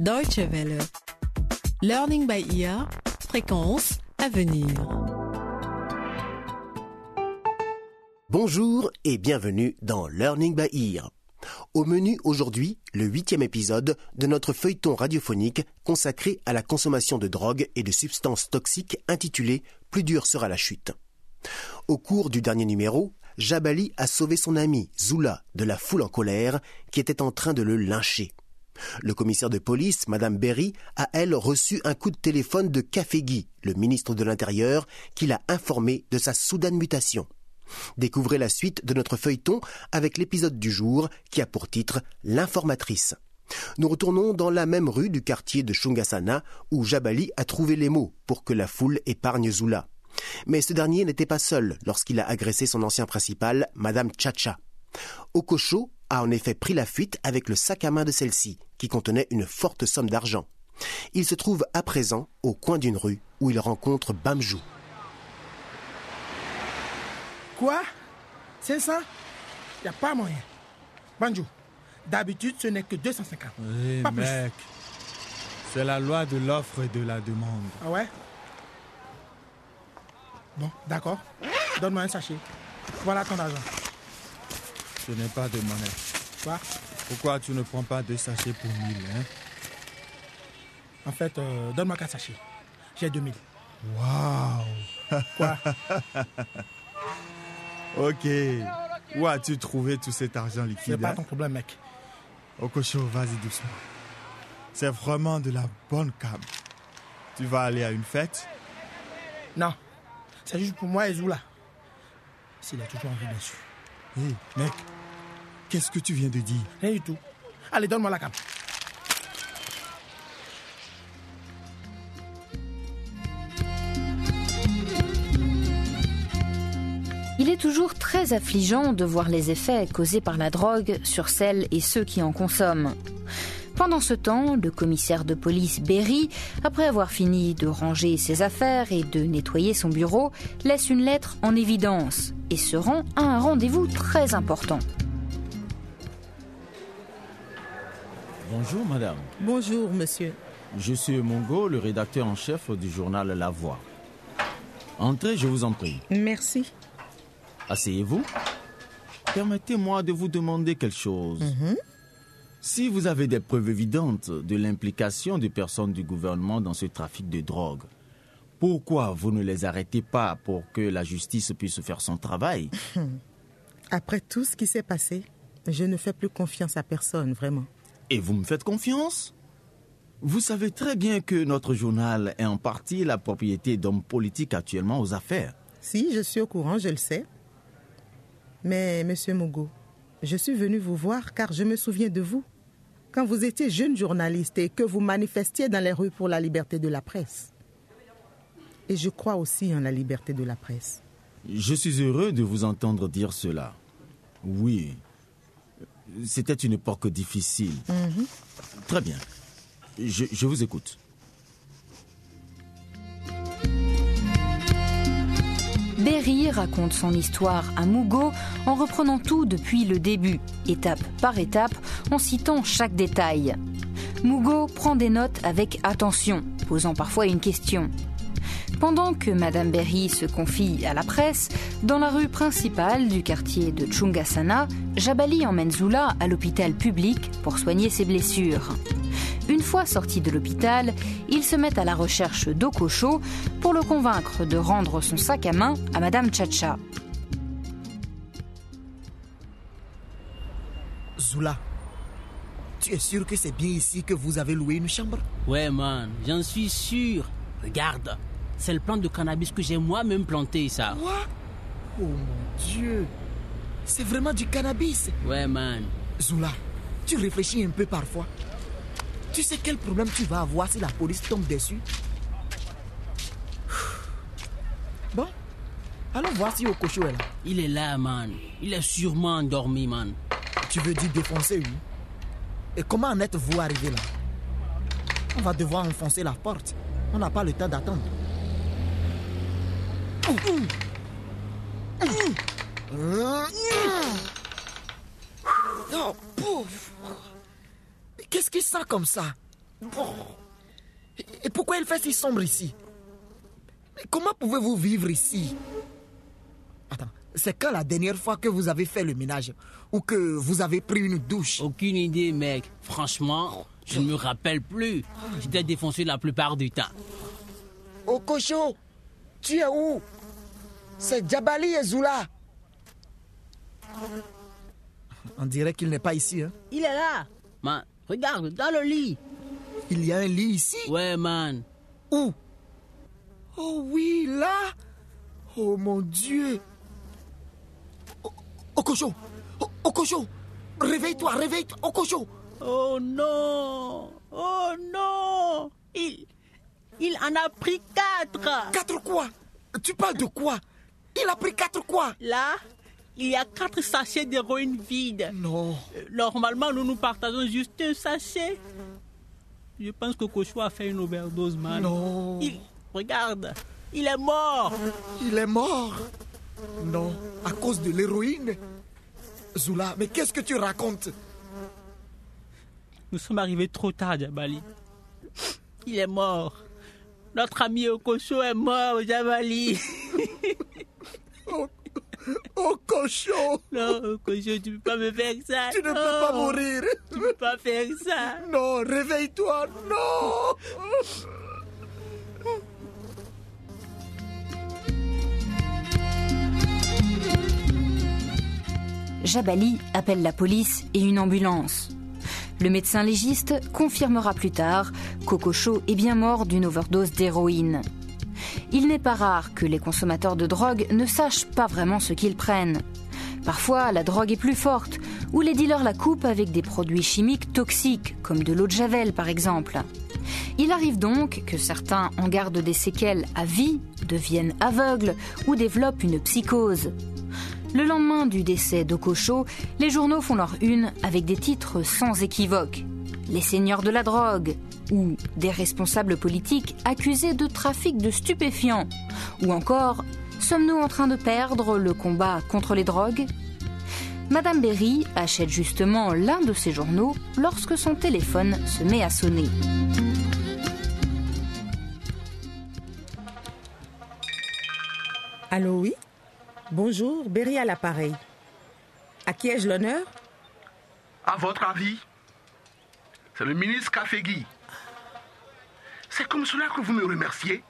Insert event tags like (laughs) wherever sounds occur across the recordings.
Deutsche Welle. Learning by ear. Fréquence à venir. Bonjour et bienvenue dans Learning by Ear. Au menu aujourd'hui, le huitième épisode de notre feuilleton radiophonique consacré à la consommation de drogue et de substances toxiques intitulé Plus dur sera la chute. Au cours du dernier numéro, Jabali a sauvé son ami, Zula, de la foule en colère qui était en train de le lyncher. Le commissaire de police, Madame Berry, a elle reçu un coup de téléphone de Cafégui, le ministre de l'Intérieur, qui l'a informé de sa soudaine mutation. Découvrez la suite de notre feuilleton avec l'épisode du jour qui a pour titre L'informatrice. Nous retournons dans la même rue du quartier de Shungasana où Jabali a trouvé les mots pour que la foule épargne Zula. Mais ce dernier n'était pas seul lorsqu'il a agressé son ancien principal, Madame Chacha. Okosho a en effet pris la fuite avec le sac à main de celle-ci, qui contenait une forte somme d'argent. Il se trouve à présent au coin d'une rue où il rencontre Bamjou. Quoi? C'est ça? Y a pas moyen. Banjo, d'habitude ce n'est que 250. Eh Pas plus. mec, c'est la loi de l'offre et de la demande. Ah ouais? Bon, d'accord. Donne-moi un sachet. Voilà ton argent. Ce n'est pas de monnaie. Quoi? Pourquoi tu ne prends pas deux sachets pour mille hein? En fait, euh, donne-moi 4 sachets. J'ai 2000. Waouh Quoi? (laughs) Ok. Où as-tu trouvé tout cet argent C'est liquide pas hein? ton problème, mec. Okosho, vas-y doucement. C'est vraiment de la bonne cam. Tu vas aller à une fête? Non. C'est juste pour moi et Zula. S'il a toujours envie, bien sûr. Hé, mec, qu'est-ce que tu viens de dire Rien du tout. Allez, donne-moi la cape. Il est toujours très affligeant de voir les effets causés par la drogue sur celles et ceux qui en consomment. Pendant ce temps, le commissaire de police Berry, après avoir fini de ranger ses affaires et de nettoyer son bureau, laisse une lettre en évidence et se rend à un rendez-vous très important. Bonjour madame, Bonjour, monsieur. je suis Mongo, le rédacteur en chef du journal La Voix. Entrez, je vous en prie. Merci. Asseyez-vous. Permettez-moi de vous demander quelque chose. Si vous avez des preuves évidentes de l'implication des personnes du gouvernement dans ce trafic de drogue, pourquoi vous ne les arrêtez pas pour que la justice puisse faire son travail (laughs) Après tout ce qui s'est passé, je ne fais plus confiance à personne, vraiment. Et vous me faites confiance? Vous savez très bien que notre journal est en partie la propriété d'hommes politiques actuellement aux affaires. Si, je suis au courant, je le sais. Mais, monsieur Mogo, je suis venu vous voir car je me souviens de vous. Quand vous étiez jeune journaliste et que vous manifestiez dans les rues pour la liberté de la presse. Et je crois aussi en la liberté de la presse. Je suis heureux de vous entendre dire cela. Oui, c'était une époque difficile. Très bien. Je, je vous écoute. Berry raconte son histoire à Mugo en reprenant tout depuis le début, étape par étape, en citant chaque détail. Mugo prend des notes avec attention, posant parfois une question. Pendant que Madame Berry se confie à la presse, dans la rue principale du quartier de Chungasana, Jabali emmène Zula à l'hôpital public pour soigner ses blessures. Une fois sorti de l'hôpital, ils se mettent à la recherche d'Okosho pour le convaincre de rendre son sac à main à Madame Chacha. Zula, tu es sûr que c'est bien ici que vous avez loué une chambre? Ouais, man, j'en suis sûr. Regarde, c'est le plant de cannabis que j'ai moi-même planté, ça. Quoi? Oh mon Dieu C'est vraiment du cannabis Ouais, man. Zula, tu réfléchis un peu parfois. Tu sais quel problème tu vas avoir si la police tombe dessus? (sighs) Bon, allons voir si Okosho est là. Il est là, man. Il est sûrement endormi, man. Tu veux dire défoncer, oui Et comment en êtes-vous arrivé là? On va devoir enfoncer la porte. On n'a pas le temps d'attendre. Oh, pouf Mais Qu'est-ce qui sent comme ça? Et pourquoi il fait si sombre ici? Mais Comment pouvez-vous vivre ici? Attends, c'est quand la dernière fois que vous avez fait le ménage ou que vous avez pris une douche? Aucune idée, mec. Franchement, je ne me rappelle plus. J'étais défoncé la plupart du temps. Okocho, tu es où? C'est Djabali et Zula. On dirait qu'il n'est pas ici. Hein? Il est là. Man, regarde, dans le lit. Il y a un lit ici Ouais, man. Où? Oh oui, là Oh mon Dieu O- Okocho O- Okocho Réveille-toi, réveille-toi, Okocho Oh non Oh non Il... Il en a pris quatre Quatre quoi? Tu parles de quoi? Il a pris quatre quoi Là, il y a quatre sachets d'héroïne vides. Non. Normalement, nous nous partageons juste un sachet. Je pense que Kocho a fait une overdose, man. Non. Il... Regarde, il est mort Il est mort Non, à cause de l'héroïne Zula, mais qu'est-ce que tu racontes? Nous sommes arrivés trop tard, Jabali. Il est mort. Notre ami Okocho est mort, Jabali. (laughs) Oh cochon Non, Okocho, tu peux pas me faire ça. Tu ne peux pas mourir Tu peux pas faire ça. Non, réveille-toi, non Jabali appelle la police et une ambulance. Le médecin légiste confirmera plus tard qu'Okocho est bien mort d'une overdose d'héroïne. Il n'est pas rare que les consommateurs de drogue ne sachent pas vraiment ce qu'ils prennent. Parfois, la drogue est plus forte, ou les dealers la coupent avec des produits chimiques toxiques, comme de l'eau de javel par exemple. Il arrive donc que certains en gardent des séquelles à vie, deviennent aveugles ou développent une psychose. Le lendemain du décès d'Okocho, les journaux font leur une avec des titres sans équivoque. Les seigneurs de la drogue, ou des responsables politiques accusés de trafic de stupéfiants, ou encore Sommes-nous en train de perdre le combat contre les drogues? Madame Berry achète justement l'un de ces journaux lorsque son téléphone se met à sonner. Allô, oui? Bonjour, Berry à l'appareil. À qui ai-je l'honneur? À votre avis, c'est le ministre Kafegui. C'est comme cela que vous me remerciez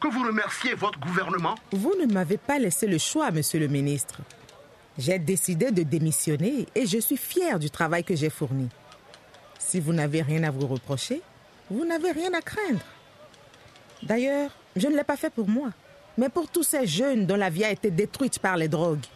Que vous remerciez votre gouvernement Vous ne m'avez pas laissé le choix, monsieur le ministre. J'ai décidé de démissionner et je suis fier du travail que j'ai fourni. Si vous n'avez rien à vous reprocher, vous n'avez rien à craindre. D'ailleurs, je ne l'ai pas fait pour moi, mais pour tous ces jeunes dont la vie a été détruite par les drogues.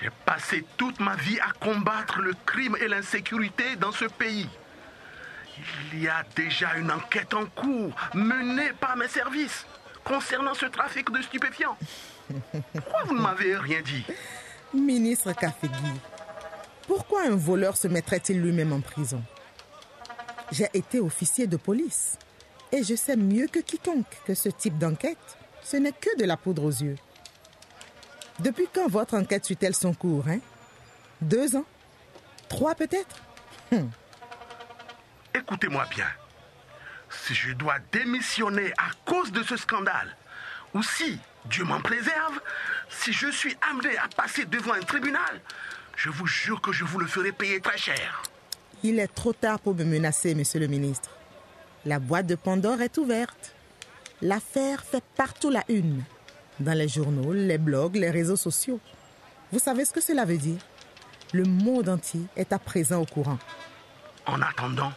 J'ai passé toute ma vie à combattre le crime et l'insécurité dans ce pays. Il y a déjà une enquête en cours menée par mes services concernant ce trafic de stupéfiants. Pourquoi vous ne m'avez rien dit? Ministre Kafegui, pourquoi un voleur se mettrait-il lui-même en prison? J'ai été officier de police et je sais mieux que quiconque que ce type d'enquête, ce n'est que de la poudre aux yeux. Depuis quand votre enquête suit-elle son cours, hein? Deux ans? Trois peut-être? Hum, Écoutez-moi bien. Si je dois démissionner à cause de ce scandale, ou si, Dieu m'en préserve, si je suis amené à passer devant un tribunal, je vous jure que je vous le ferai payer très cher. Il est trop tard pour me menacer, monsieur le ministre. La boîte de Pandore est ouverte. L'affaire fait partout la une. Dans les journaux, les blogs, les réseaux sociaux. Vous savez ce que cela veut dire? Le monde entier est à présent au courant. En attendant,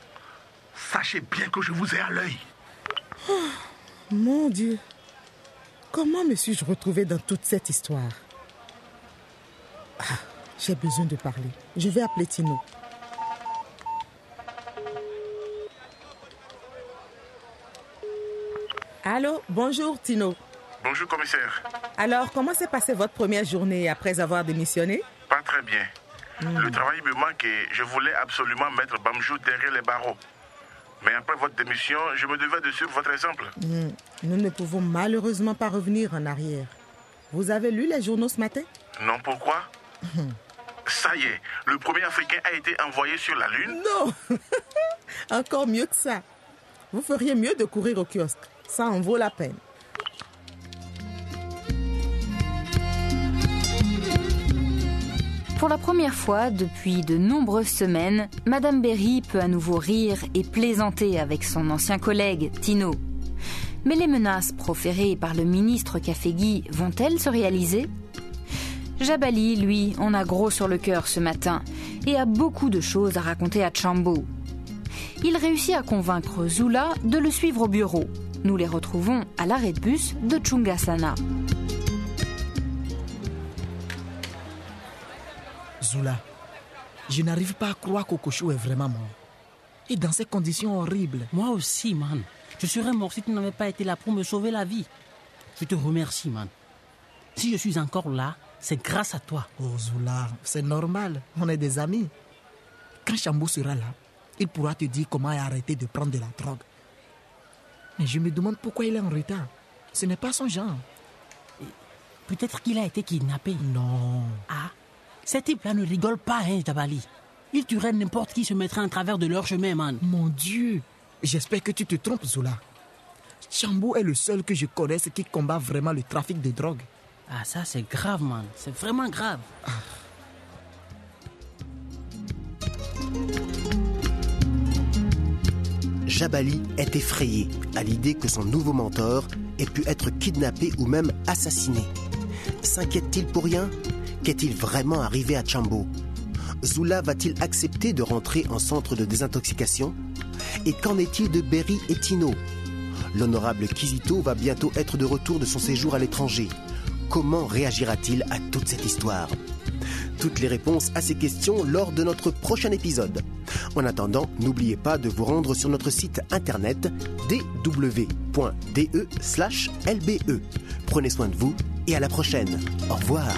sachez bien que je vous ai à l'œil. Mon Dieu, comment me suis-je retrouvée dans toute cette histoire? Ah, J'ai besoin de parler. Je vais appeler Tino. Allô, bonjour Tino. Bonjour commissaire. Alors, comment s'est passée votre première journée après avoir démissionné? Pas très bien. Le travail me manque et je voulais absolument mettre Bamjou derrière les barreaux. Mais après votre démission, je me devais de suivre votre exemple. Hmm, Nous ne pouvons malheureusement pas revenir en arrière. Vous avez lu les journaux ce matin? Non, pourquoi? Ça y est, le premier Africain a été envoyé sur la Lune. Non (laughs) Encore mieux que ça. Vous feriez mieux de courir au kiosque. Ça en vaut la peine. Pour la première fois depuis de nombreuses semaines, Madame Berry peut à nouveau rire et plaisanter avec son ancien collègue, Tino. Mais les menaces proférées par le ministre Cafégui vont-elles se réaliser? Jabali, lui, en a gros sur le cœur ce matin et a beaucoup de choses à raconter à Chambo. Il réussit à convaincre Zula de le suivre au bureau. Nous les retrouvons à l'arrêt de bus de Chungasana. Zula, je n'arrive pas à croire qu'Okosho est vraiment mort. Et dans ces conditions horribles. Moi aussi, man. Je serais mort si tu n'avais pas été là pour me sauver la vie. Je te remercie, man. Si je suis encore là, c'est grâce à toi. Oh, Zula, c'est normal. On est des amis. Quand Chambo sera là, il pourra te dire comment arrêter de prendre de la drogue. Mais je me demande pourquoi il est en retard. Ce n'est pas son genre. Peut-être qu'il a été kidnappé. Non. Ah, ces types-là ne rigolent pas, hein, Jabali. Ils tueraient n'importe qui se mettrait en travers de leur chemin, man. Mon Dieu. J'espère que tu te trompes, Zola. Chambo est le seul que je connaisse qui combat vraiment le trafic de drogue. Ah, ça, c'est grave, man. C'est vraiment grave. Jabali est effrayé à l'idée que son nouveau mentor ait pu être kidnappé ou même assassiné. S'inquiète-t-il pour rien? Qu'est-il vraiment arrivé à Chambo? Zula va-t-il accepter de rentrer en centre de désintoxication? Et qu'en est-il de Berry et Tino? L'honorable Kizito va bientôt être de retour de son séjour à l'étranger. Comment réagira-t-il à toute cette histoire? Toutes les réponses à ces questions lors de notre prochain épisode. En attendant, n'oubliez pas de vous rendre sur notre site internet dw.de/lbe. Prenez soin de vous et à la prochaine. Au revoir.